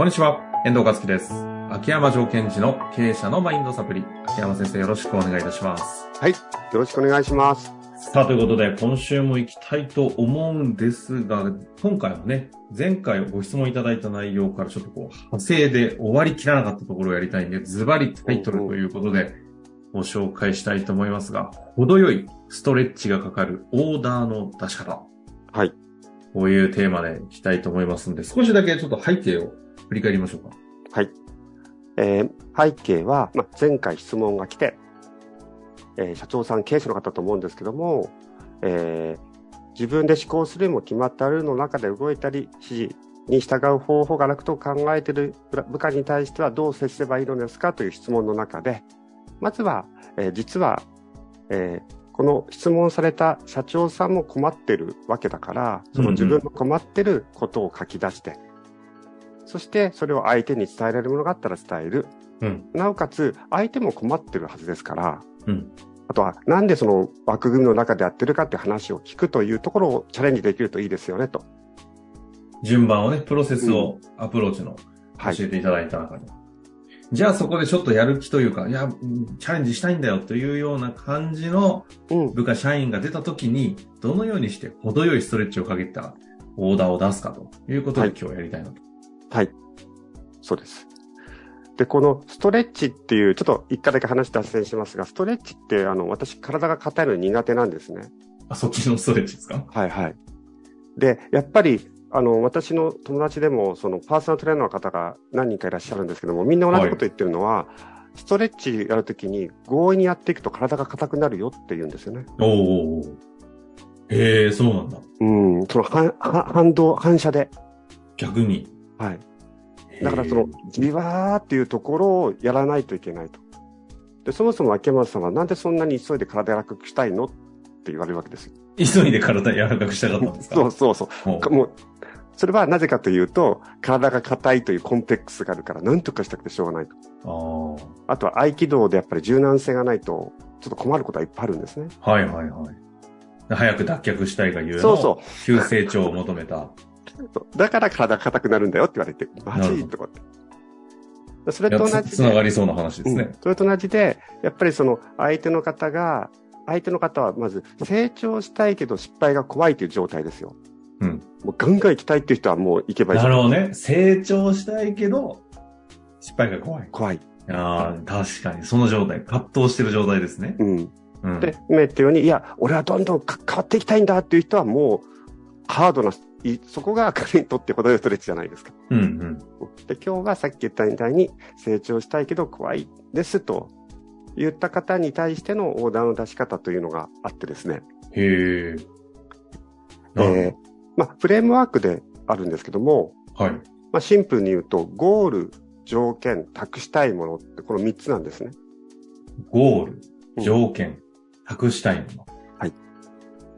こんにちは、遠藤和樹です。秋山条件時の経営者のマインドサプリ。秋山先生よろしくお願いいたします。はい。よろしくお願いします。さあ、ということで、今週も行きたいと思うんですが、今回はね、前回ご質問いただいた内容からちょっとこう、派生で終わりきらなかったところをやりたいんで、ズバリタイトルということで、ご紹介したいと思いますが、程よいストレッチがかかるオーダーの出し方。はい。こういうテーマでいきたいと思いますんで、少しだけちょっと背景を振り返りましょうか。はい。えー背景は、まあ、前回質問が来て、えー社長さん、経営者の方と思うんですけども、えー自分で思考するも決まったルールの中で動いたり、指示に従う方法が楽と考えている部下に対してはどう接すればいいのですかという質問の中で、まずは、えー実は、えーこの質問された社長さんも困ってるわけだから、その自分の困ってることを書き出して、そしてそれを相手に伝えられるものがあったら伝える。うん。なおかつ、相手も困ってるはずですから、うん。あとは、なんでその枠組みの中でやってるかっていう話を聞くというところをチャレンジできるといいですよね、と。順番をね、プロセスを、アプローチのはい。教えていただいた中で。じゃあそこでちょっとやる気というか、いや、うんチャレンジしたいんだよというような感じのうん。部下社員が出た時に、どのようにして程よいストレッチをかけたオーダーを出すかということではい今日やりたいなと。はい。そうです。で、このストレッチっていう、ちょっと一回だけ話脱線しますが、ストレッチって、あの、私、体が硬いの苦手なんですね。あ、そっちのストレッチですか？はいはい。で、やっぱり、あの、私の友達でも、そのパーソナルトレーナーの方が何人かいらっしゃるんですけども、みんな同じこと言ってるのは、ストレッチやるときに強引にやっていくと体が硬くなるよって言うんですよね。おーおへえ、そうなんだ。うん、その反反反動、反射で。逆に。はい。だからその、じわーっていうところをやらないといけないと。で、そもそも秋山さんはなんでそんなに急いで体柔らかくしたいのって言われるわけですよ。急いで体柔らかくしたかったんですか？そうそうそう。もう、それはなぜかというと、体が硬いというコンプレックスがあるから、なんとかしたくてしょうがないと。ああとは合気道でやっぱり柔軟性がないと、ちょっと困ることはいっぱいあるんですね。あ。はいはいはい。早く脱却したいがゆえのそうそ急成長を求めた。だから体が硬くなるんだよって言われて、マジ？とかって。それと同じつながりそうな話ですねうん。それと同じで、やっぱりその相手の方が、相手の方はまず成長したいけど失敗が怖いという状態ですよ。うん。もうガンガン行きたいっていう人はもう行けばいい。なるほどね。成長したいけど、失敗が怖い。怖い。ああ、確かに。その状態。葛藤してる状態ですね。うん。うん。で、今言ったように、いや、俺はどんどんか変わっていきたいんだっていう人はもう、ハードな、いそこが彼にとって程よいストレッチじゃないですか。うんうん。で、今日はさっき言ったみたいに、成長したいけど怖いですと言った方に対してのオーダーの出し方というのがあってですね。へえ。えーまあ、フレームワークであるんですけども、はい。まあ、シンプルに言うと、ゴール、条件、託したいものって、この3つなんですね。ゴール、うん条件、託したいもの。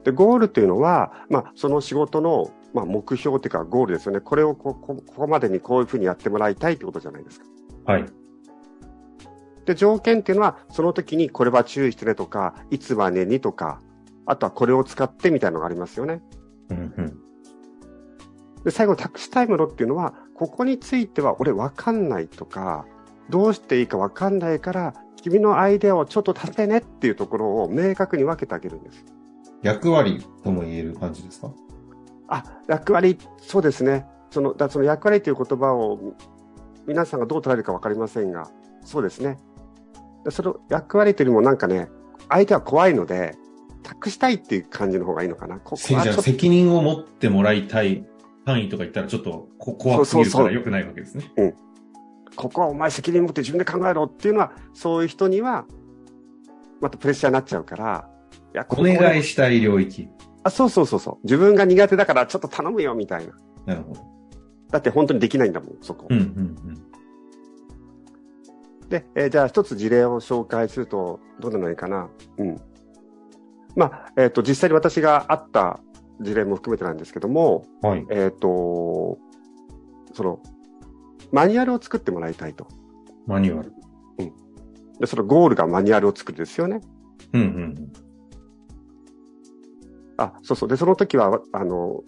で、ゴールというのは、まあ、その仕事の、まあ、目標というか、ゴールですよね。これをここここまでにこういうふうにやってもらいたいということじゃないですか。はい。で、条件っていうのは、その時にこれは注意してねとか、いつまでにとか、あとはこれを使ってみたいなのがありますよね。うんうん。で、最後、託したいものっていうのは、ここについては俺わかんないとか、どうしていいかわかんないから、君のアイデアをちょっと足せねっていうところを明確に分けてあげるんです。役割とも言える感じですか？あ、役割、そうですね。その、だその役割という言葉を皆さんがどう捉えるかわかりませんが、そうですね。でその役割というよりもなんかね、相手は怖いので、託したいっていう感じの方がいいのかな。ここは責任を持ってもらいたい範囲とか言ったらちょっとこ怖すぎるかそうそうそうら良くないわけですね。ここはお前責任持って自分で考えろっていうのは、そういう人には、またプレッシャーになっちゃうから、いや、こおこ願いしたい領域。あ、そうそうそうそう。自分が苦手だからちょっと頼むよみたいな。なるほど。だって本当にできないんだもん、そこ。うんうんで、えーじゃあ一つ事例を紹介すると、どうなのがいいかな。うん。まあ、えっ、と、実際に私があった事例も含めてなんですけども、うん。はい。えっ、と、その、マニュアルを作ってもらいたいと。マニュアル。で、そのゴールがマニュアルを作るですよね。うんうんあ、そうそう。で、その時は、あの、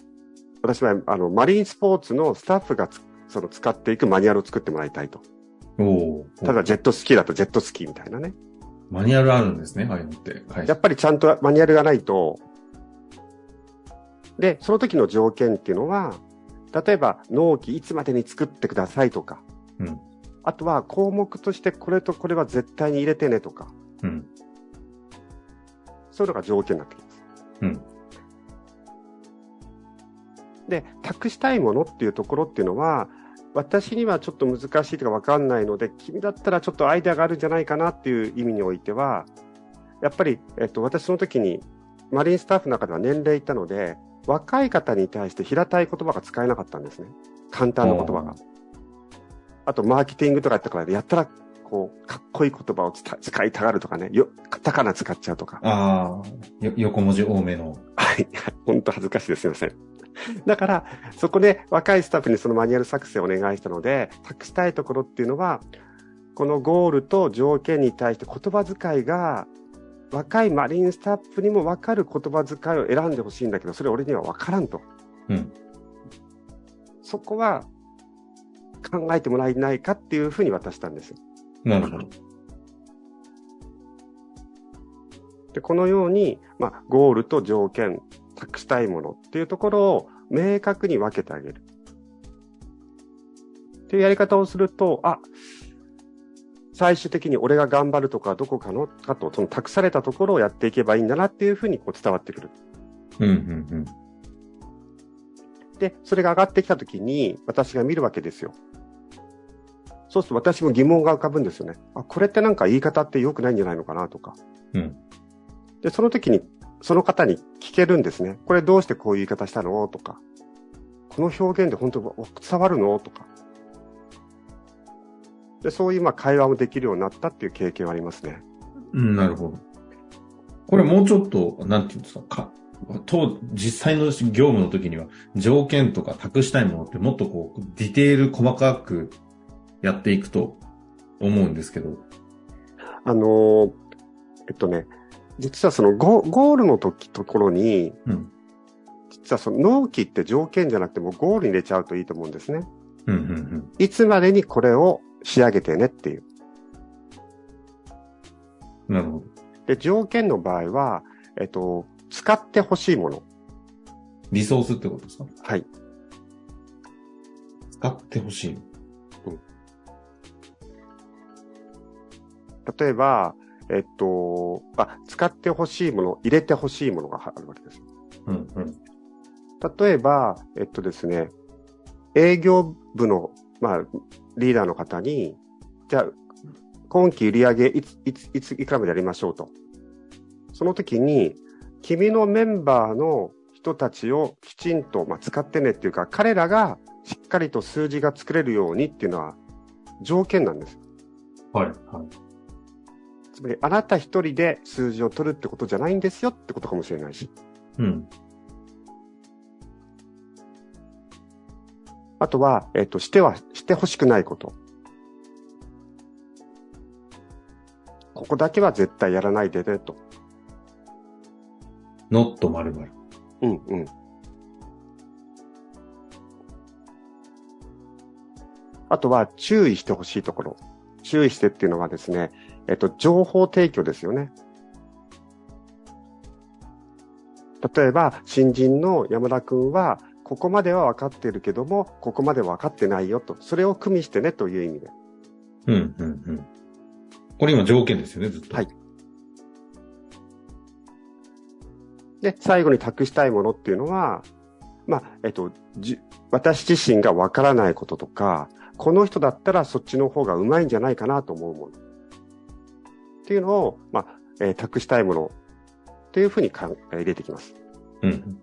私は、あの、マリンスポーツのスタッフがつその使っていくマニュアルを作ってもらいたいと。おただジェットスキーだとジェットスキーみたいなね。マニュアルあるんですね、ああいうのって。はい。やっぱりちゃんとマニュアルがないと、で、その時の条件っていうのは、例えば納期いつまでに作ってくださいとか、うん。あとは項目としてこれとこれは絶対に入れてねとか、うん。そういうのが条件になってきます。うん。で、託したいものっていうところっていうのは、私にはちょっと難しいとかわかんないので、君だったらちょっとアイデアがあるんじゃないかなっていう意味においては、やっぱり、えっと、私その時に、マリンスタッフの中では年齢いったので、若い方に対して平たい言葉が使えなかったんですね。簡単な言葉が。あと、マーケティングとかやったから、やったら、こう、かっこいい言葉を使いたがるとかね、よ、カタカナ使っちゃうとか。ああ、よ横文字多めの。はい。本当恥ずかしいです。すいません。だから、そこで若いスタッフにそのマニュアル作成をお願いしたので、託したいところっていうのは、このゴールと条件に対して言葉遣いが、若いマリンスタッフにも分かる言葉遣いを選んでほしいんだけど、それ俺には分からんと。うん。そこは考えてもらえないかっていうふうに渡したんです。なるほど。で、このように、まあ、ゴールと条件、託したいものっていうところを明確に分けてあげる。っていうやり方をすると、あ、最終的に俺が頑張るとかどこかのかと、その託されたところをやっていけばいいんだなっていうふうにこう伝わってくる。うん、うん、で、それが上がってきたときに私が見るわけですよ。そうすると私も疑問が浮かぶんですよね。あ、これってなんか言い方って良くないんじゃないのかなとか。うん。で、その時にその方に聞けるんですね。これどうしてこういう言い方したの？とか。この表現で本当に伝わるの？とか。で、そういうまあ会話もできるようになったっていう経験はありますね。うん。なるほど。これもうちょっと、なんていうんですか、か、と、実際の業務の時には、条件とか託したいものってもっとこう、ディテール細かくやっていくと思うんですけど。あのーえっとね、実はそのゴゴールの時ところに、うん。実はその納期って条件じゃなくてもゴールに入れちゃうといいと思うんですね。うん、うん、いつまでにこれを仕上げてねっていう。うん。なるほど。で、条件の場合は、えっと、使ってほしいもの。リソースってことですか？はい。使ってほしい。例えば、えっと、あ、使ってほしいもの、入れてほしいものがあるわけです。うん、うん。例えば、えっとですね、営業部の、まあ、リーダーの方に、じゃあ、今期売上いつ、いつ、いつ、いくらまでやりましょうと。その時に、君のメンバーの人たちをきちんと、まあ、使ってねっていうか、彼らがしっかりと数字が作れるようにっていうのは条件なんです。はい、はい。つまり、あなた一人で数字を取るってことじゃないんですよってことかもしれないし。うん。あとは、えっ、と、しては、してほしくないこと。ここだけは絶対やらないでね、と。not 〇〇。うんうん。あとは、注意してほしいところ。注意してっていうのはですね、えっ、と、情報提供ですよね。例えば、新人の山田くんは、ここまでは分かっているけども、ここまでは分かってないよと。それを組みしてねという意味で。うん、うん、うん。これ今条件ですよね、ずっと。はい。で、最後に託したいものっていうのは、まあ、えっと、じ私自身がわからないこととか、この人だったらそっちの方がうまいんじゃないかなと思うもの。っていうのを、まあ、えー託したいものっていうふうにかんえー入れてきます。うん。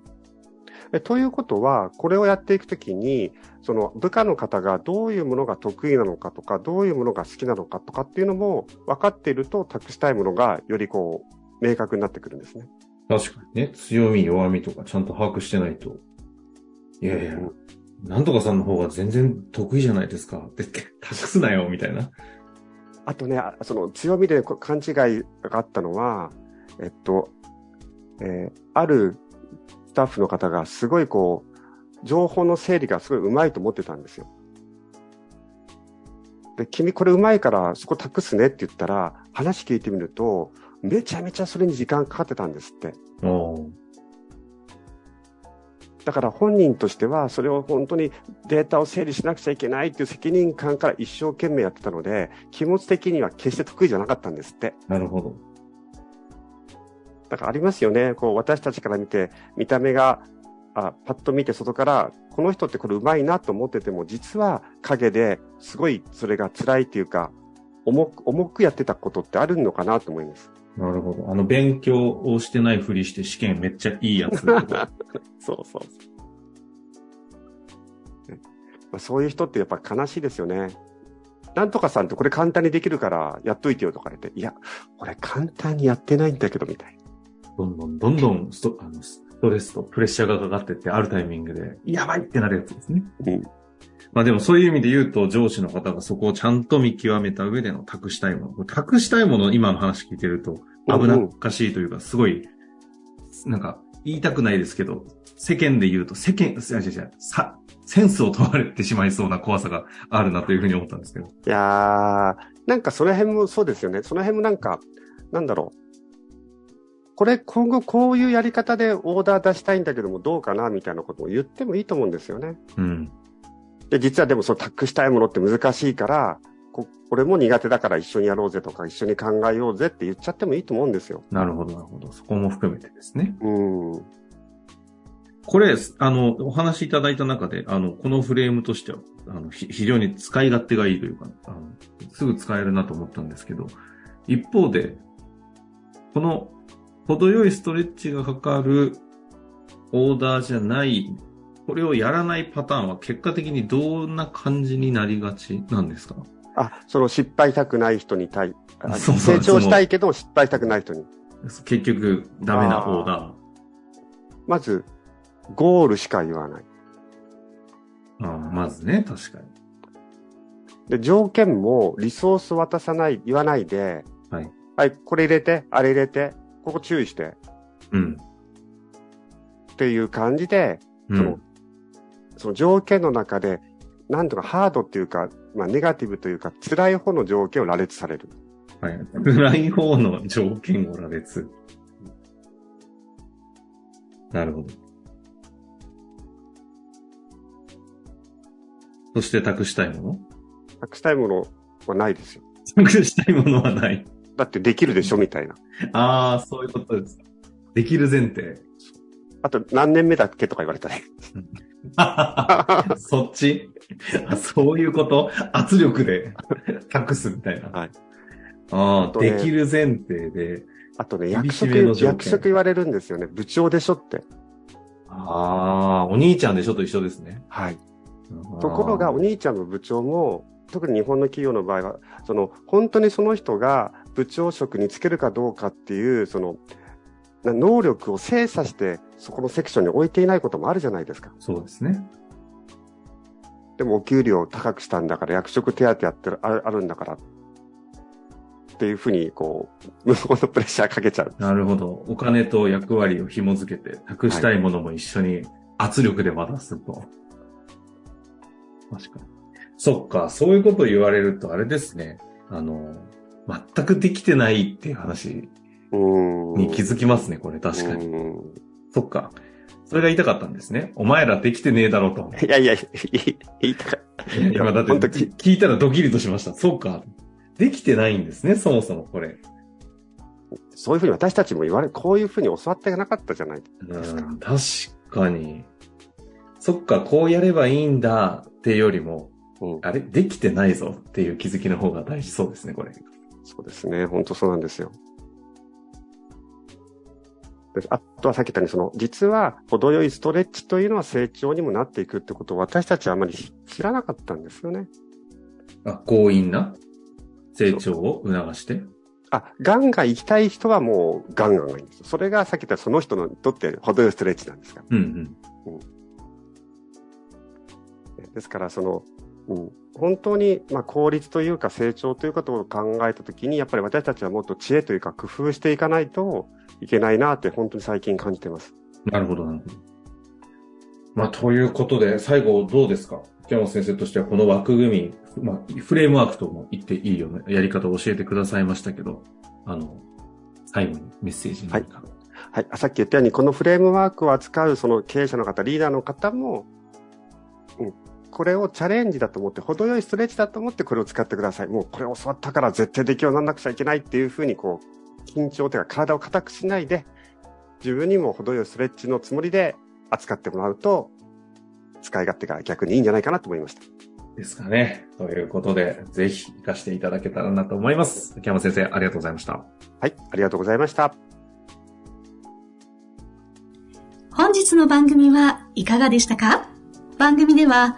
えということは、これをやっていくときに、その部下の方がどういうものが得意なのかとか、どういうものが好きなのかとかっていうのも分かっていると、託したいものがよりこう、明確になってくるんですね。確かにね、強み、弱みとかちゃんと把握してないと。いやいや、なんとかさんの方が全然得意じゃないですか。って、託すなよ、みたいな。あとね、あその強みでこ勘違いがあったのは、えっと、えーあるスタッフの方がすごいこう、情報の整理がすごい上手いと思ってたんですよ。で、君これうまいからそこ託すねって言ったら、話聞いてみると、めちゃめちゃそれに時間かかってたんですって。だから本人としては、それを本当にデータを整理しなくちゃいけないっていう責任感から一生懸命やってたので、気持ち的には決して得意じゃなかったんですって。なるほど。だからありますよね。こう私たちから見て、見た目が、あパッと見て外から、この人ってこれうまいなと思ってても、実は影ですごいそれが辛いっていうか、重く、重くやってたことってあるのかなと思います。なるほど。あの、勉強をしてないふりして試験めっちゃいいやつ。そうそうそう。ねまあ、そういう人ってやっぱ悲しいですよね。なんとかさんってこれ簡単にできるからやっといてよとか言って、いや、俺簡単にやってないんだけどみたいな。どんどん、どんどんストあのストレスとプレッシャーがかかってって、あるタイミングで、やばいってなるやつですね。うん。まあでもそういう意味で言うと、上司の方がそこをちゃんと見極めた上での託したいもの。託したいもの、今の話聞いてると、危なっかしいというか、すごい、なんか、言いたくないですけど、世間で言うと、世間、違う違う違う、さ、センスを問われてしまいそうな怖さがあるなというふうに思ったんですけど。いやー、なんかその辺もそうですよね。その辺もなんか、なんだろう。これ今後こういうやり方でオーダー出したいんだけどもどうかなみたいなことを言ってもいいと思うんですよね。うん。で、実はでもその託したいものって難しいから、こ俺も苦手だから一緒にやろうぜとか一緒に考えようぜって言っちゃってもいいと思うんですよ。なるほど、なるほど。そこも含めてですね。うん。これ、あの、お話しいただいた中で、あの、このフレームとしては、あの、ひ非常に使い勝手がいいというか、あの、すぐ使えるなと思ったんですけど、一方で、この、程よいストレッチがかかるオーダーじゃない、これをやらないパターンは結果的にどんな感じになりがちなんですか？あ、その失敗したくない人に対、あそうそう成長したいけど失敗したくない人に。結局、ダメなオーダまず、ゴールしか言わない。ー。あーまずね、確かに。で、条件もリソース渡さない、言わないで、はい。はい、これ入れて、あれ入れて、ここ注意して、うん。っていう感じで、そのうん。その条件の中で、なんとかハードっていうか、まあネガティブというか、辛い方の条件を羅列される。はい。暗い方の条件を羅列。なるほど。そして託したいも託したいものはないですよ。の託したいものはない。だってできるでしょみたいな。ああ、そういうことですか。できる前提。あと何年目だっけとか言われたね。そっち？あそういうこと？圧力で託すみたいな。はい。ああ、とねできる前提で。あとね、厳役職役職言われるんですよね。部長でしょって。ああ、お兄ちゃんでしょと一緒ですね。はい。ところが、お兄ちゃんの部長も、特に日本の企業の場合は、その、本当にその人が部長職につけるかどうかっていう、その、な能力を精査して、そこのセクションに置いていないこともあるじゃないですか。そうですね。でも、お給料を高くしたんだから、役職手当やってる、あるあるんだから、っていうふうに、こう、向こうのプレッシャーかけちゃう。なるほど。お金と役割を紐づけて、託したいものも一緒に圧力で渡すと。確かに。そっか、そういうことを言われると、あれですね。あの、全くできてないっていう話。に気づきますね、これ確かに。に。そっか。それが言いたかったんですね。お前らできてねえだろうと。いやいや、いい言いたか今だって本当に聞いたらドキリとしました。そうか。できてないんですね、そもそもこれ。そういうふうに私たちも言われ、こういうふうに教わってなかったじゃないですか。うん確かに。そっか、こうやればいいんだっていうよりも、うんあれできてないぞっていう気づきの方が大事そうですね、これ。そうですね。本当そうなんですよ。であとはさっき言ったように、その、実は、程よいストレッチというのは成長にもなっていくってことを私たちはあまり知らなかったんですよね。あ、強引な？成長を促して？あ、ガンガン行きたい人はもうガンガンがいいんですよ。それがさっき言ったその人にとって程よいストレッチなんですから。うんですから、その、うん、本当に、まあ、効率というか成長ということを考えたときに、やっぱり私たちはもっと知恵というか工夫していかないといけないなって本当に最近感じてます。うん。なるほど、なるほど。まあ、ということで、最後どうですか？北山先生としてはこの枠組み、まあ、フレームワークとも言っていいようなやり方を教えてくださいましたけど、あの、最後にメッセージ何か、はい。はい。さっき言ったように、このフレームワークを扱うその経営者の方、リーダーの方も、うん。これをチャレンジだと思って、程よいストレッチだと思ってこれを使ってください。もうこれ教わったから絶対できるようにならなくちゃいけないっていうふうに、こう、緊張というか体を硬くしないで、自分にも程よいストレッチのつもりで扱ってもらうと、使い勝手が逆にいいんじゃないかなと思いました。ですかね。ということで、ぜひ活かしていただけたらなと思います。秋山先生、ありがとうございました。はい。ありがとうございました。本日の番組はいかがでしたか？番組では